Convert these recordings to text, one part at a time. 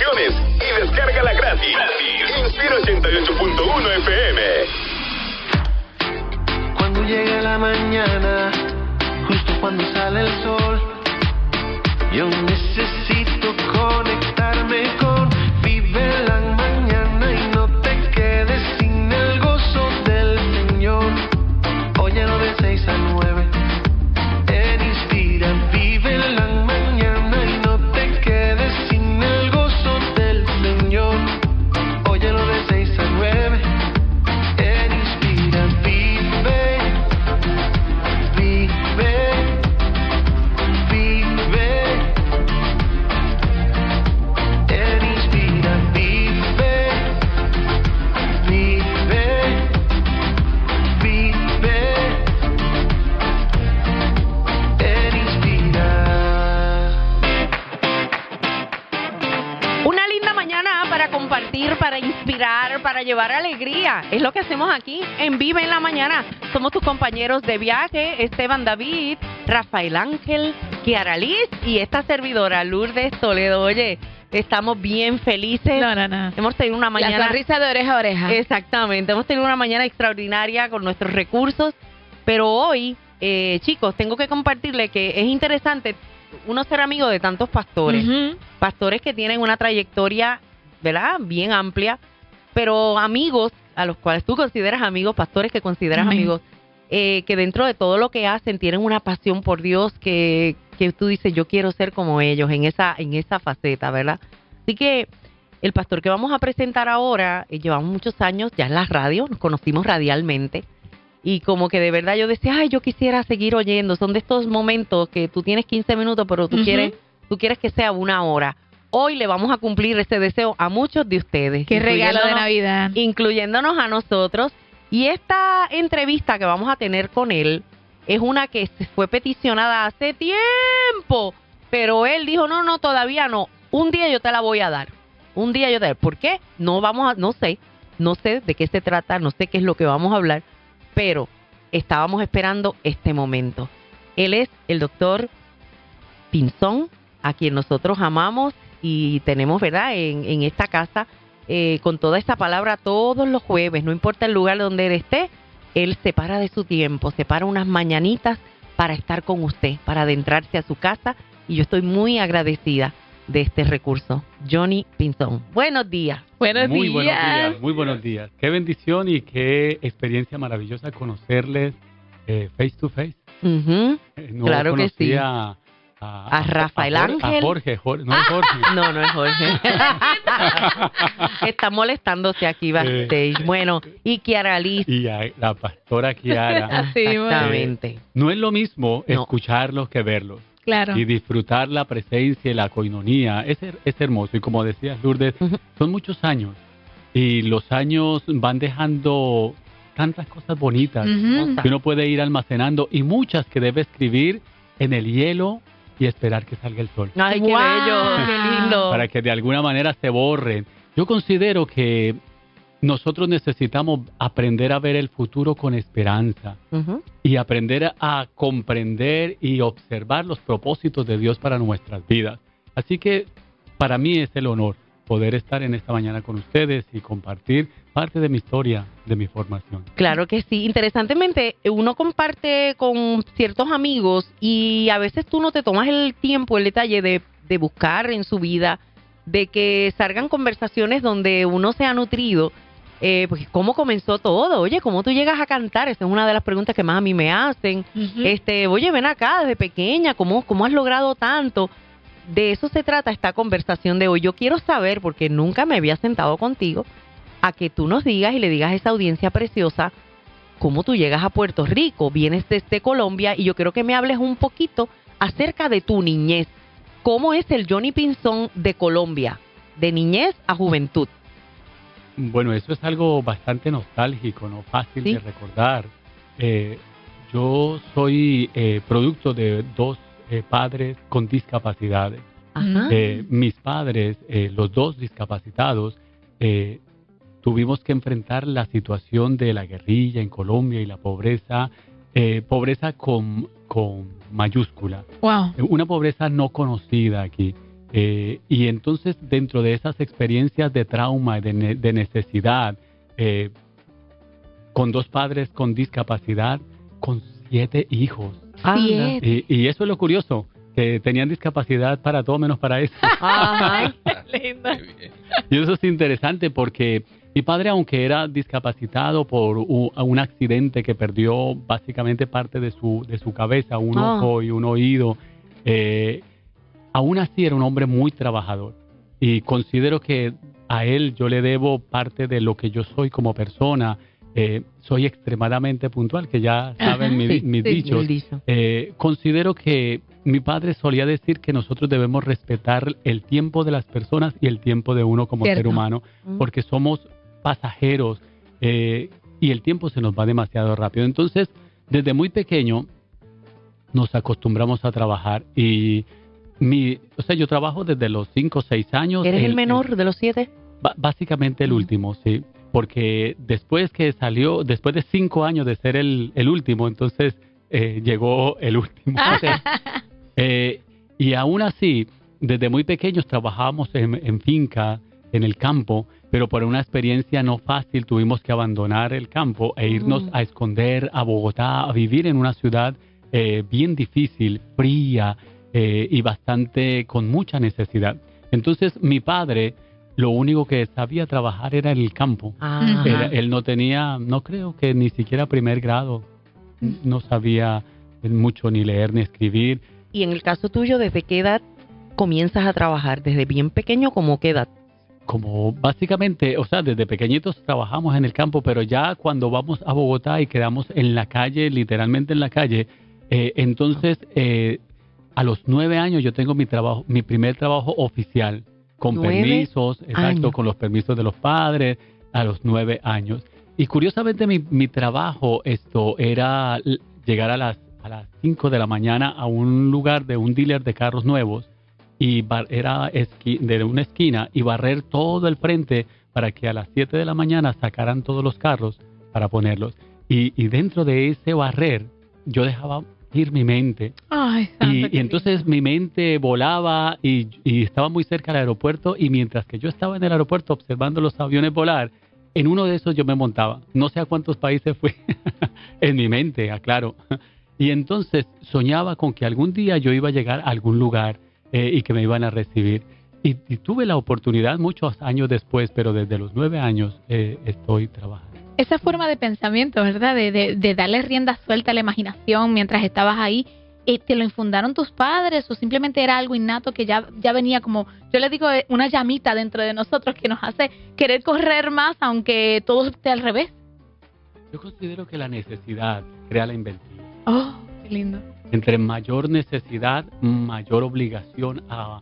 y descárgala gratis. Inspira 88.1 FM. Cuando llega la mañana, justo cuando sale el sol, yo necesito conectarme con Vive la Es lo que hacemos aquí en Vive en la Mañana. Somos tus compañeros de viaje, Esteban David, Rafael Ángel, Kiara Liz y esta servidora, Lourdes Toledo. Oye, estamos bien felices. No, no, no. Hemos tenido una mañana... La sonrisa de oreja a oreja. Exactamente. Hemos tenido una mañana extraordinaria con nuestros recursos, pero hoy, eh, chicos, tengo que compartirle que es interesante uno ser amigo de tantos pastores, pastores que tienen una trayectoria, ¿verdad? Bien amplia, pero amigos a los cuales tú consideras amigos, pastores que consideras Amén. amigos, eh, que dentro de todo lo que hacen tienen una pasión por Dios que, que tú dices, yo quiero ser como ellos en esa, en esa faceta, ¿verdad? Así que el pastor que vamos a presentar ahora, eh, llevamos muchos años ya en la radio, nos conocimos radialmente. Y como que de verdad yo decía, ay, yo quisiera seguir oyendo. Son de estos momentos que tú tienes 15 minutos, pero tú quieres tú quieres que sea una hora. Hoy le vamos a cumplir ese deseo a muchos de ustedes. Qué regalo de Navidad. Incluyéndonos a nosotros. Y esta entrevista que vamos a tener con él es una que fue peticionada hace tiempo. Pero él dijo, no, no, todavía no. Un día yo te la voy a dar. Un día yo te la ¿Por qué? No vamos a, no sé. No sé de qué se trata, no sé qué es lo que vamos a hablar. Pero estábamos esperando este momento. Él es el doctor Pinzón, a quien nosotros amamos y tenemos, ¿verdad?, en, en esta casa, eh, con toda esta palabra todos los jueves, no importa el lugar donde él esté, él se para de su tiempo, se para unas mañanitas para estar con usted, para adentrarse a su casa y yo estoy muy agradecida de este recurso. Johnny Pinzón. Buenos días. Buenos muy días. buenos días, muy buenos días. Qué bendición y qué experiencia maravillosa conocerles eh, face to face. No Claro que sí. Conocía a, A Rafael Jor- Ángel. A Jorge, Jorge, no es Jorge. No, no es Jorge. Está molestándose aquí backstage. Bueno, y Kiara Liz. y a la pastora Kiara. Así, bueno. Exactamente. No es lo mismo No. escucharlos que verlos. Claro. Y disfrutar la presencia y la coinonía. Es, es hermoso. Y como decías, Lourdes, son muchos años. Y los años van dejando tantas cosas bonitas. Que uno puede ir almacenando y muchas que debe escribir en el hielo y esperar que salga el sol Ay, qué Wow. bello, qué lindo. para que de alguna manera se borren. Yo considero que nosotros necesitamos aprender a ver el futuro con esperanza y aprender a comprender y observar los propósitos de Dios para nuestras vidas. Así que para mí es el honor poder estar en esta mañana con ustedes y compartir parte de mi historia, de mi formación. Claro que sí. Interesantemente, uno comparte con ciertos amigos y a veces tú no te tomas el tiempo, el detalle de, de buscar en su vida, de que salgan conversaciones donde uno se ha nutrido. Eh, pues cómo comenzó todo, oye, cómo tú llegas a cantar, esa es una de las preguntas que más a mí me hacen. Este, oye, ven acá desde pequeña, ¿cómo, cómo has logrado tanto? De eso se trata esta conversación de hoy. Yo quiero saber, porque nunca me había sentado contigo, a que tú nos digas y le digas a esa audiencia preciosa cómo tú llegas a Puerto Rico, vienes desde Colombia y yo quiero que me hables un poquito acerca de tu niñez. ¿Cómo es el Johnny Pinzón de Colombia, de niñez a juventud? Bueno, eso es algo bastante nostálgico, no fácil Sí. de recordar. Eh, yo soy eh, producto de dos eh, padres con discapacidades. Ajá. Eh, mis padres, eh, los dos discapacitados, tuvimos que enfrentar la situación de la guerrilla en Colombia y la pobreza, pobreza con, con mayúscula, Wow. una pobreza no conocida aquí. Y entonces dentro de esas experiencias de trauma, de, ne- de necesidad, con dos padres con discapacidad, con siete hijos. Y, y eso es lo curioso, que tenían discapacidad para todo menos para eso. Ajá. Lindo. Y eso es interesante porque mi padre, aunque era discapacitado por un accidente que perdió básicamente parte de su, de su cabeza, un Ah. ojo y un oído, eh, aún así era un hombre muy trabajador. Y considero que a él yo le debo parte de lo que yo soy como persona. Eh, soy extremadamente puntual, que ya saben Sí, mis sí, dichos. Eh, considero que mi padre solía decir que nosotros debemos respetar el tiempo de las personas y el tiempo de uno como Cierto. ser humano, porque somos pasajeros eh, y el tiempo se nos va demasiado rápido. Entonces, desde muy pequeño nos acostumbramos a trabajar y mi, o sea, yo trabajo desde los 5 o 6 años. ¿Eres el El- menor de los siete? Ba- básicamente el último, sí. Porque después que salió, después de cinco años de ser el, el último, entonces eh, llegó el último. Eh, y aún así, desde muy pequeños trabajábamos en, en finca, en el campo, pero por una experiencia no fácil tuvimos que abandonar el campo e irnos Mm. a esconder a Bogotá, a vivir en una ciudad eh, bien difícil, fría eh, y bastante con mucha necesidad. Entonces mi padre lo único que sabía trabajar era en el campo. Ah. Era- él no tenía, no creo que ni siquiera primer grado, no sabía mucho ni leer ni escribir. Y en el caso tuyo, ¿desde qué edad comienzas a trabajar? ¿Desde bien pequeño como qué edad? Como básicamente, o sea, desde pequeñitos trabajamos en el campo, pero ya cuando vamos a Bogotá y quedamos en la calle, literalmente en la calle, eh, entonces eh, a los nueve años yo tengo mi trabajo, mi primer trabajo oficial, con Nueve permisos, exacto, años. con los permisos de los padres, a los nueve años. Y curiosamente mi, mi trabajo esto era llegar a las a las 5 de la mañana a un lugar de un dealer de carros nuevos y bar- era esqui- de una esquina y barrer todo el frente para que a las 7 de la mañana sacaran todos los carros para ponerlos. Y, y dentro de ese barrer yo dejaba ir mi mente Ay, y, entonces mi mente volaba y, y estaba muy cerca del aeropuerto y mientras que yo estaba en el aeropuerto observando los aviones volar, en uno de esos yo me montaba. No sé a cuántos países fui en mi mente, aclaro. Y entonces soñaba con que algún día yo iba a llegar a algún lugar eh, y que me iban a recibir. Y, y tuve la oportunidad muchos años después, pero desde los nueve años eh, estoy trabajando. Esa forma de pensamiento, ¿verdad? De, de, de darle rienda suelta a la imaginación mientras estabas ahí, eh, ¿te lo infundaron tus padres o simplemente era algo innato que ya, ya venía como, yo le digo, eh, una llamita dentro de nosotros que nos hace querer correr más aunque todo esté al revés? Yo considero que la necesidad crea la inventiva. Oh, qué lindo. entre mayor necesidad, mayor obligación a,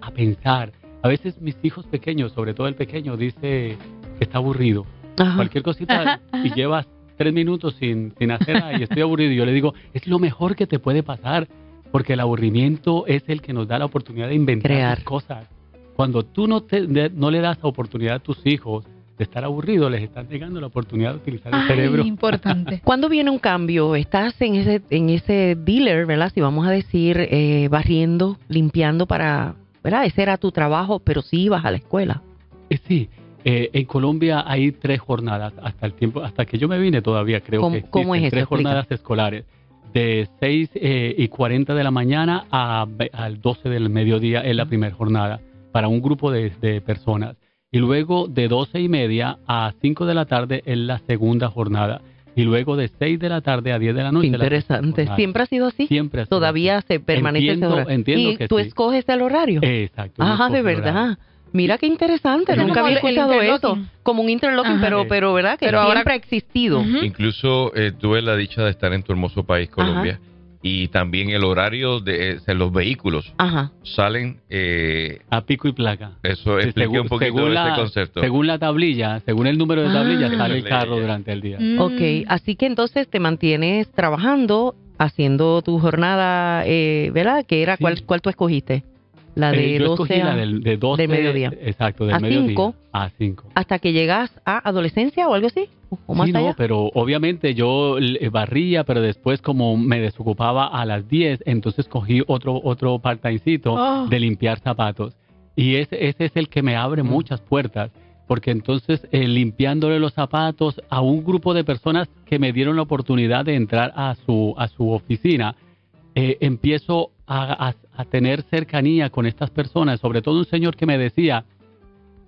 a pensar. A veces mis hijos pequeños, sobre todo el pequeño, dice que está aburrido. Ajá. Cualquier cosita y llevas tres minutos sin, sin hacer nada y estoy aburrido. Y yo le digo, es lo mejor que te puede pasar, porque el aburrimiento es el que nos da la oportunidad de inventar Crear. cosas. Cuando tú no, te, de- no le das la oportunidad a tus hijos de estar aburridos, les estás negando la oportunidad de utilizar el Ay, cerebro. importante. ¿Cuándo viene un cambio? Estás en ese, en ese dealer, ¿verdad? Si vamos a decir, eh, barriendo, limpiando para, ¿verdad? Ese era tu trabajo, pero sí ibas a la escuela. Eh, Sí, eh, en Colombia hay tres jornadas hasta el tiempo, hasta que yo me vine todavía creo ¿Cómo- que cómo es existen eso? tres Explica. jornadas escolares de 6 eh, y 40 de la mañana a, al 12 del mediodía es la primera jornada para un grupo de, de personas y luego de 12 y media a 5 de la tarde es la segunda jornada y luego de 6 de la tarde a 10 de la noche la interesante. jornada. ¿Siempre ha sido así? Siempre ha sido Todavía se permanece Entiendo- ese horario. entiendo ¿Y que tú sí. escoges el horario? así. Exacto. Ajá, de verdad. Mira qué interesante, Es nunca había escuchado eso. Como un interlocking, Ajá. pero, pero verdad que Pero ahora- siempre ha existido. Incluso eh, tuve la dicha de estar en tu hermoso país, Colombia, y también el horario de, eh, los vehículos Ajá. salen. Eh, A pico y placa. eso Sí, según- un poquito según ese la- concepto. Según la tablilla, según el número de tablilla, Ah. sale el carro durante el día. Mm. Ok, así que entonces te mantienes trabajando, haciendo tu jornada, eh, ¿verdad? Que era, Sí. ¿cuál, ¿cuál tú escogiste? La de Eh, yo 12 escogí la a- del, de 12, del mediodía. Exacto, del A mediodía. cinco. A 5. hasta que llegas a adolescencia o algo así, o- más sí, no, pero obviamente yo eh, barría, pero después como me desocupaba a las 10, entonces cogí otro otro part-timecito Oh. de limpiar zapatos. Y ese, ese es el que me abre Mm. muchas puertas, porque entonces eh, limpiándole los zapatos a un grupo de personas que me dieron la oportunidad de entrar a su, a su oficina, eh, empiezo a, a- a tener cercanía con estas personas, sobre todo un señor que me decía,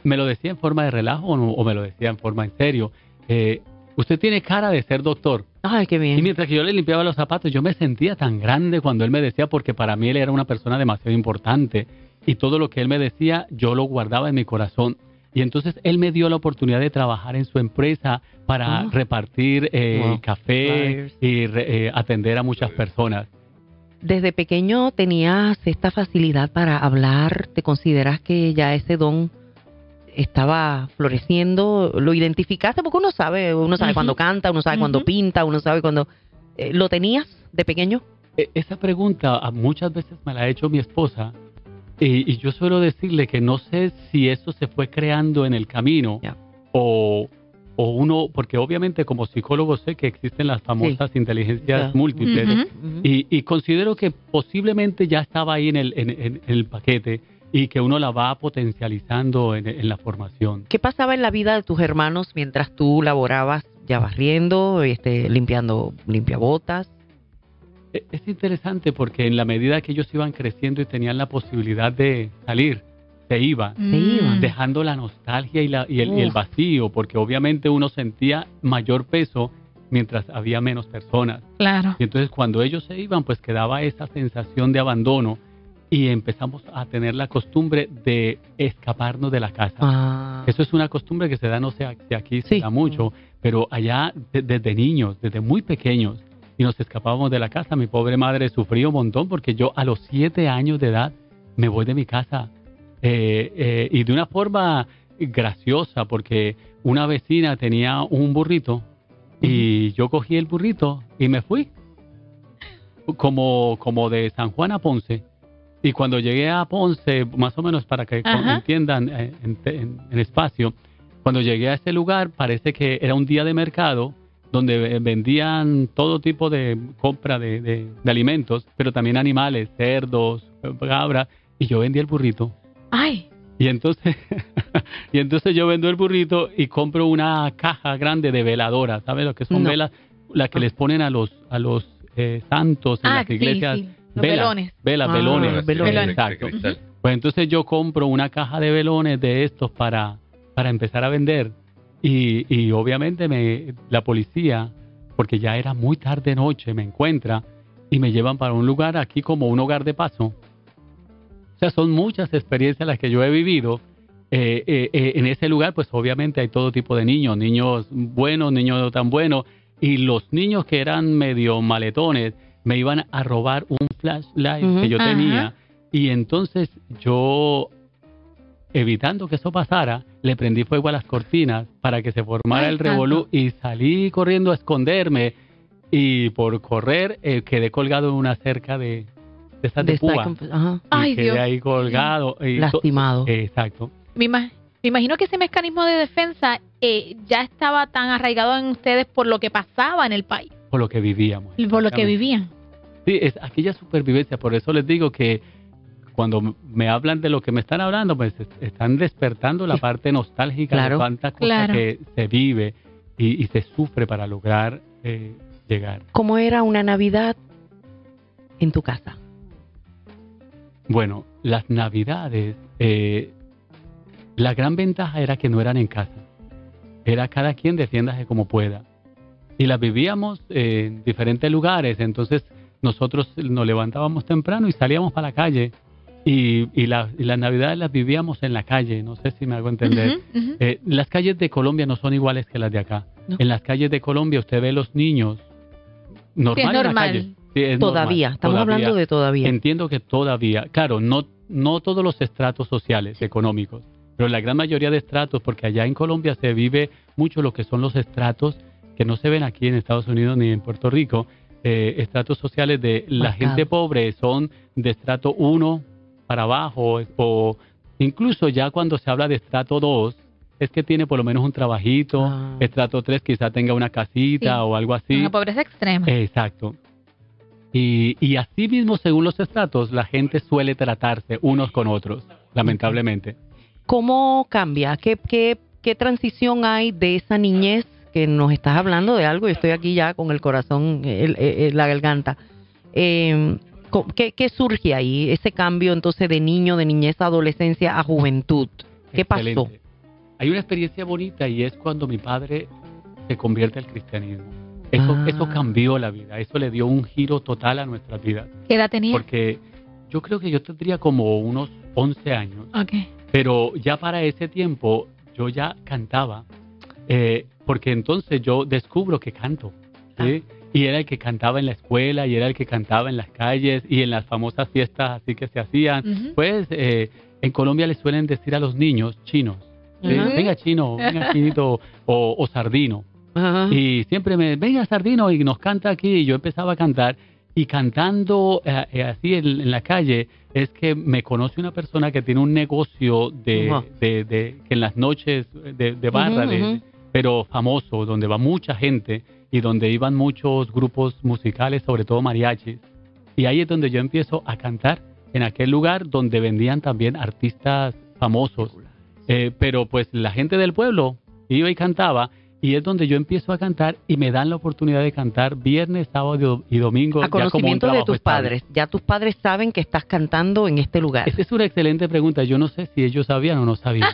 me lo decía en forma de relajo o, no- o me lo decía en forma en serio, eh, usted tiene cara de ser doctor. Ay, qué Y bien. mientras que yo le limpiaba los zapatos, yo me sentía tan grande cuando él me decía, porque para mí él era una persona demasiado importante. Y todo lo que él me decía, yo lo guardaba en mi corazón. Y entonces él me dio la oportunidad de trabajar en su empresa para Ah. repartir eh, Wow. café Flyers. y re- eh, atender a muchas personas. Desde pequeño tenías esta facilidad para hablar, ¿te consideras que ya ese don estaba floreciendo? ¿Lo identificaste? Porque uno sabe, uno sabe cuando canta, uno sabe cuando pinta, uno sabe cuando... eh, ¿Lo tenías de pequeño? E- Esa pregunta a- muchas veces me la ha hecho mi esposa y, y yo suelo decirle que no sé si eso se fue creando en el camino o, o uno, porque obviamente como psicólogo sé que existen las famosas inteligencias múltiples y, y considero que posiblemente ya estaba ahí en el, en, en- en el paquete y que uno la va potencializando en, en la formación. ¿Qué pasaba en la vida de tus hermanos mientras tú laborabas ya barriendo, este, limpiando limpiabotas? E- Es interesante porque en la medida que ellos iban creciendo y tenían la posibilidad de salir, se iban. Mm. dejando la nostalgia y, la, y, el, y el Uf. vacío, porque obviamente uno sentía mayor peso mientras había menos personas. Claro. Y entonces cuando ellos se iban, pues quedaba esa sensación de abandono y empezamos a tener la costumbre de escaparnos de la casa. Ah, Eso es una costumbre que se da, no sé si aquí se Sí. da mucho, pero allá de- desde niños, desde muy pequeños, y nos escapábamos de la casa. Mi pobre madre sufrió un montón porque yo a los siete años de edad me voy de mi casa. Eh, eh, y de una forma graciosa porque una vecina tenía un burrito y yo cogí el burrito y me fui como, como de San Juan a Ponce. Y cuando llegué a Ponce, más o menos para que Ajá. entiendan eh, en, en- en espacio, cuando llegué a este lugar parece que era un día de mercado donde vendían todo tipo de compra de, de- de alimentos, pero también animales, cerdos, eh, cabras, y yo vendí el burrito. Ay. Y entonces, y entonces yo vendo el burrito y compro una caja grande de veladoras, ¿sabes lo que son No. velas? Las que les ponen a los a los eh, santos en Ah, las sí, iglesias. sí. Los Velas, velones. Velas, Ah, velones. velones. Exacto. Cristal. Pues entonces yo compro una caja de velones de estos para, para empezar a vender. Y, y obviamente me, la policía, porque ya era muy tarde noche, me encuentra y me llevan para un lugar aquí como un hogar de paso. O sea, son muchas experiencias las que yo he vivido. Eh, eh, eh, en ese lugar, pues obviamente hay todo tipo de niños, niños buenos, niños no tan buenos. Y los niños que eran medio maletones me iban a robar un flashlight que yo tenía. Y entonces yo, evitando que eso pasara, le prendí fuego a las cortinas para que se formara Ay, el revolú y salí corriendo a esconderme. Y por correr eh, quedé colgado en una cerca de, de estas de, de. Psycho- ajá, Y Ay, quedé Dios. ahí colgado. y to- lastimado. eh, exacto. Me, ima- me imagino que ese mecanismo de defensa eh, ya estaba tan arraigado en ustedes por lo que pasaba en el país, Por lo que vivíamos. por lo que vivían. Sí, es aquella supervivencia. Por eso les digo que cuando me hablan de lo que me están hablando, pues es- están despertando la Sí. parte nostálgica Claro. de cuántas cosas Claro. que se vive y, y se sufre para lograr eh, llegar. ¿Cómo era una Navidad en tu casa? Bueno, las navidades, eh, la gran ventaja era que no eran en casa. Era cada quien defiéndase como pueda. Y las vivíamos eh, en diferentes lugares. Entonces nosotros nos levantábamos temprano y salíamos para la calle. Y, y, la- y las navidades las vivíamos en la calle. No sé si me hago entender. Eh, las calles de Colombia no son iguales que las de acá. No. En las calles de Colombia usted ve los niños normal, en la normal. calle. Es Todavía, normal, estamos todavía. hablando de todavía. Entiendo que todavía, claro, no, no todos los estratos sociales, económicos, pero la gran mayoría de estratos, porque allá en Colombia se vive mucho lo que son los estratos que no se ven aquí en Estados Unidos ni en Puerto Rico. eh, estratos sociales de la Marcado. gente pobre son de estrato 1, para abajo o incluso ya cuando se habla de estrato 2 es que tiene por lo menos un trabajito, Ah. estrato 3 quizá tenga una casita Sí. o algo así. Una pobreza extrema. Exacto. Y, y así mismo, según los estratos, la gente suele tratarse unos con otros, lamentablemente. ¿Cómo cambia? ¿Qué, qué, ¿Qué transición hay de esa niñez que nos estás hablando de algo? Yo estoy aquí ya con el corazón, el- el- la garganta. Eh, co- ¿qué, ¿Qué surge ahí? Ese cambio entonces de niño, de niñez a adolescencia a juventud. ¿Qué pasó? Hay una experiencia bonita y es cuando mi padre se convierte al cristianismo. Eso, Ah. eso cambió la vida, eso le dio un giro total a nuestras vidas. ¿Qué edad tenía? Porque yo creo que yo tendría como unos 11 años, Ok. pero ya para ese tiempo yo ya cantaba, eh, porque entonces yo descubro que canto. ¿sí? Y era el que cantaba en la escuela, y era el que cantaba en las calles, y en las famosas fiestas así que se hacían. Pues eh, en Colombia le suelen decir a los niños chinos, venga chino, venga chinito o, o sardino. Ajá. Y siempre me, venga sardino y nos canta aquí. Y yo empezaba a cantar y cantando eh, eh, así en, en la calle es que me conoce una persona que tiene un negocio de, de, de- que en las noches de, de barra, pero famoso, donde va mucha gente y donde iban muchos grupos musicales, sobre todo mariachis. Y ahí es donde yo empiezo a cantar en aquel lugar donde vendían también artistas famosos. Eh, pero pues la gente del pueblo iba y cantaba y es donde yo empiezo a cantar y me dan la oportunidad de cantar viernes, sábado y domingo. a ya como un conocimiento de tus estable. padres. Ya tus padres saben que estás cantando en este lugar. Esa es una excelente pregunta. Yo no sé si ellos sabían o no sabían.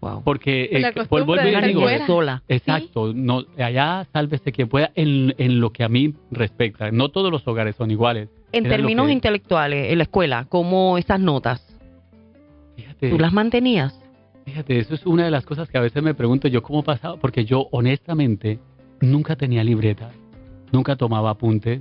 Wow. Porque Por eh, Una estar digo, sola. Exacto, no, allá sálvese quien pueda en, en lo que a mí respecta. No todos los hogares son iguales. En Era términos que- intelectuales, en la escuela, ¿cómo esas notas? Fíjate, ¿Tú las mantenías? Fíjate, eso es una de las cosas que a veces me pregunto yo cómo pasaba, porque yo honestamente nunca tenía libreta, nunca tomaba apuntes.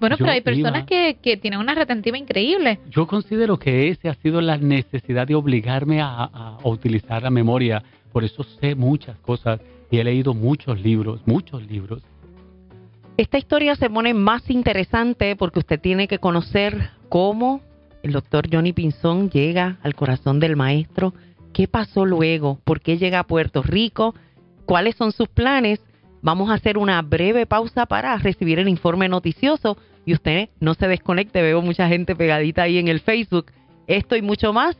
Bueno, Yo pero hay personas iba- que, que tienen una retentiva increíble. Yo considero que ese ha sido la necesidad de obligarme a, a- a utilizar la memoria. Por eso sé muchas cosas y he leído muchos libros, muchos libros. Esta historia se pone más interesante porque usted tiene que conocer cómo el doctor Johnny Pinzón llega al corazón del maestro, qué pasó luego, por qué llega a Puerto Rico, cuáles son sus planes. Vamos a hacer una breve pausa para recibir el informe noticioso y usted no se desconecte, veo mucha gente pegadita ahí en el Facebook. Esto y mucho más